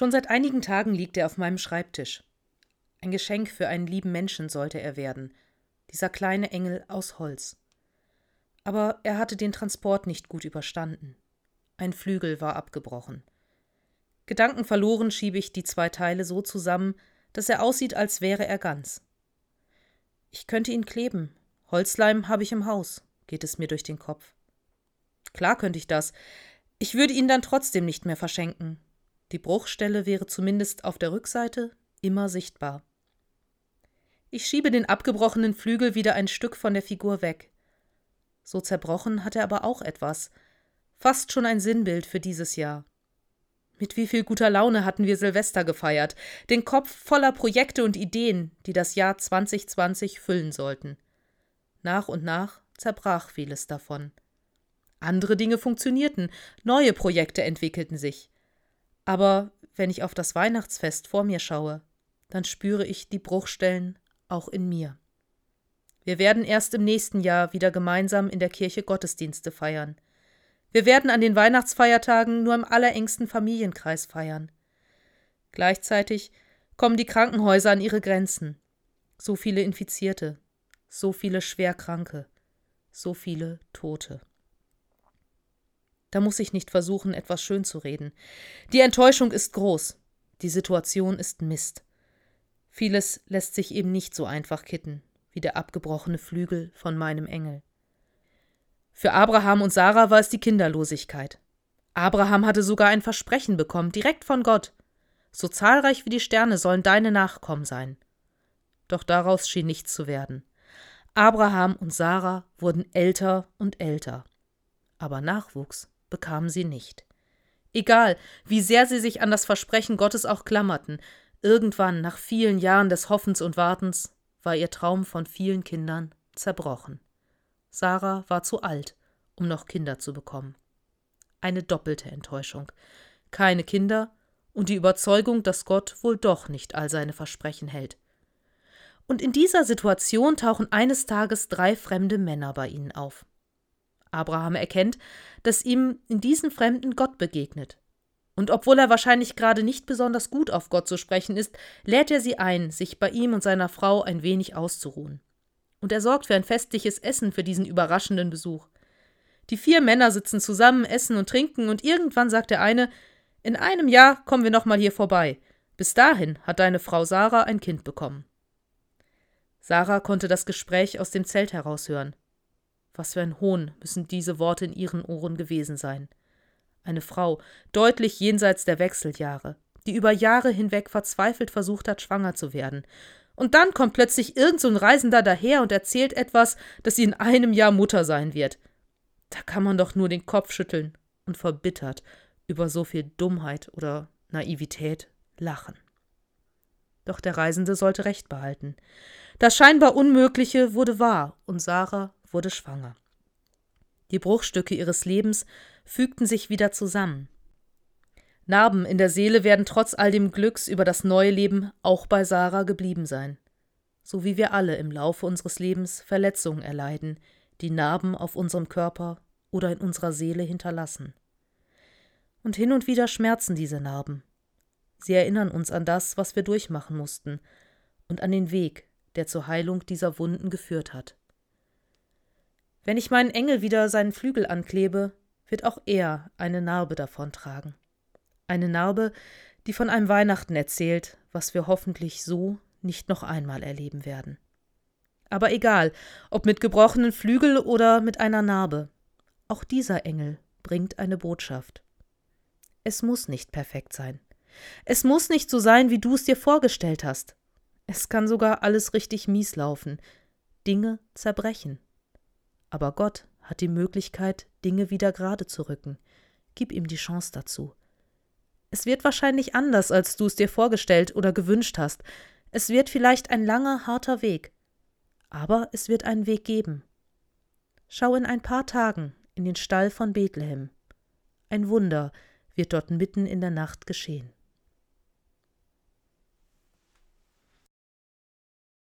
Schon seit einigen Tagen liegt er auf meinem Schreibtisch. Ein Geschenk für einen lieben Menschen sollte er werden, dieser kleine Engel aus Holz. Aber er hatte den Transport nicht gut überstanden. Ein Flügel war abgebrochen. Gedankenverloren schiebe ich die zwei Teile so zusammen, dass er aussieht, als wäre er ganz. Ich könnte ihn kleben. Holzleim habe ich im Haus, geht es mir durch den Kopf. Klar könnte ich das. Ich würde ihn dann trotzdem nicht mehr verschenken. Die Bruchstelle wäre zumindest auf der Rückseite immer sichtbar. Ich schiebe den abgebrochenen Flügel wieder ein Stück von der Figur weg. So zerbrochen hat er aber auch etwas. Fast schon ein Sinnbild für dieses Jahr. Mit wie viel guter Laune hatten wir Silvester gefeiert, den Kopf voller Projekte und Ideen, die das Jahr 2020 füllen sollten. Nach und nach zerbrach vieles davon. Andere Dinge funktionierten, neue Projekte entwickelten sich. Aber wenn ich auf das Weihnachtsfest vor mir schaue, dann spüre ich die Bruchstellen auch in mir. Wir werden erst im nächsten Jahr wieder gemeinsam in der Kirche Gottesdienste feiern. Wir werden an den Weihnachtsfeiertagen nur im allerengsten Familienkreis feiern. Gleichzeitig kommen die Krankenhäuser an ihre Grenzen. So viele Infizierte, so viele Schwerkranke, so viele Tote. Da muss ich nicht versuchen, etwas schön zu reden. Die Enttäuschung ist groß. Die Situation ist Mist. Vieles lässt sich eben nicht so einfach kitten, wie der abgebrochene Flügel von meinem Engel. Für Abraham und Sarah war es die Kinderlosigkeit. Abraham hatte sogar ein Versprechen bekommen, direkt von Gott. So zahlreich wie die Sterne sollen deine Nachkommen sein. Doch daraus schien nichts zu werden. Abraham und Sarah wurden älter und älter. Aber Nachwuchs bekamen sie nicht. Egal, wie sehr sie sich an das Versprechen Gottes auch klammerten, irgendwann, nach vielen Jahren des Hoffens und Wartens, war ihr Traum von vielen Kindern zerbrochen. Sarah war zu alt, um noch Kinder zu bekommen. Eine doppelte Enttäuschung. Keine Kinder und die Überzeugung, dass Gott wohl doch nicht all seine Versprechen hält. Und in dieser Situation tauchen eines Tages drei fremde Männer bei ihnen auf. Abraham erkennt, dass ihm in diesen Fremden Gott begegnet. Und obwohl er wahrscheinlich gerade nicht besonders gut auf Gott zu sprechen ist, lädt er sie ein, sich bei ihm und seiner Frau ein wenig auszuruhen und er sorgt für ein festliches Essen für diesen überraschenden Besuch. Die vier Männer sitzen zusammen, essen und trinken, und irgendwann sagt der eine In einem Jahr kommen wir nochmal hier vorbei. Bis dahin hat deine Frau Sarah ein Kind bekommen. Sarah konnte das Gespräch aus dem Zelt heraushören. Was für ein Hohn müssen diese Worte in ihren Ohren gewesen sein. Eine Frau, deutlich jenseits der Wechseljahre, die über Jahre hinweg verzweifelt versucht hat, schwanger zu werden und dann kommt plötzlich irgend so ein Reisender daher und erzählt etwas, dass sie in einem Jahr Mutter sein wird. Da kann man doch nur den Kopf schütteln und verbittert über so viel Dummheit oder Naivität lachen. Doch der Reisende sollte Recht behalten. Das scheinbar Unmögliche wurde wahr und Sarah wurde schwanger. Die Bruchstücke ihres Lebens fügten sich wieder zusammen. Narben in der Seele werden trotz all dem Glücks über das neue Leben auch bei Sarah geblieben sein. So wie wir alle im Laufe unseres Lebens Verletzungen erleiden, die Narben auf unserem Körper oder in unserer Seele hinterlassen. Und hin und wieder schmerzen diese Narben. Sie erinnern uns an das, was wir durchmachen mussten, und an den Weg, der zur Heilung dieser Wunden geführt hat. Wenn ich meinen Engel wieder seinen Flügel anklebe, wird auch er eine Narbe davontragen. Eine Narbe, die von einem Weihnachten erzählt, was wir hoffentlich so nicht noch einmal erleben werden. Aber egal, ob mit gebrochenen Flügel oder mit einer Narbe, auch dieser Engel bringt eine Botschaft. Es muss nicht perfekt sein. Es muss nicht so sein, wie du es dir vorgestellt hast. Es kann sogar alles richtig mies laufen, Dinge zerbrechen. Aber Gott hat die Möglichkeit, Dinge wieder gerade zu rücken. Gib ihm die Chance dazu. Es wird wahrscheinlich anders, als du es dir vorgestellt oder gewünscht hast. Es wird vielleicht ein langer, harter Weg. Aber es wird einen Weg geben. Schau in ein paar Tagen in den Stall von Bethlehem. Ein Wunder wird dort mitten in der Nacht geschehen.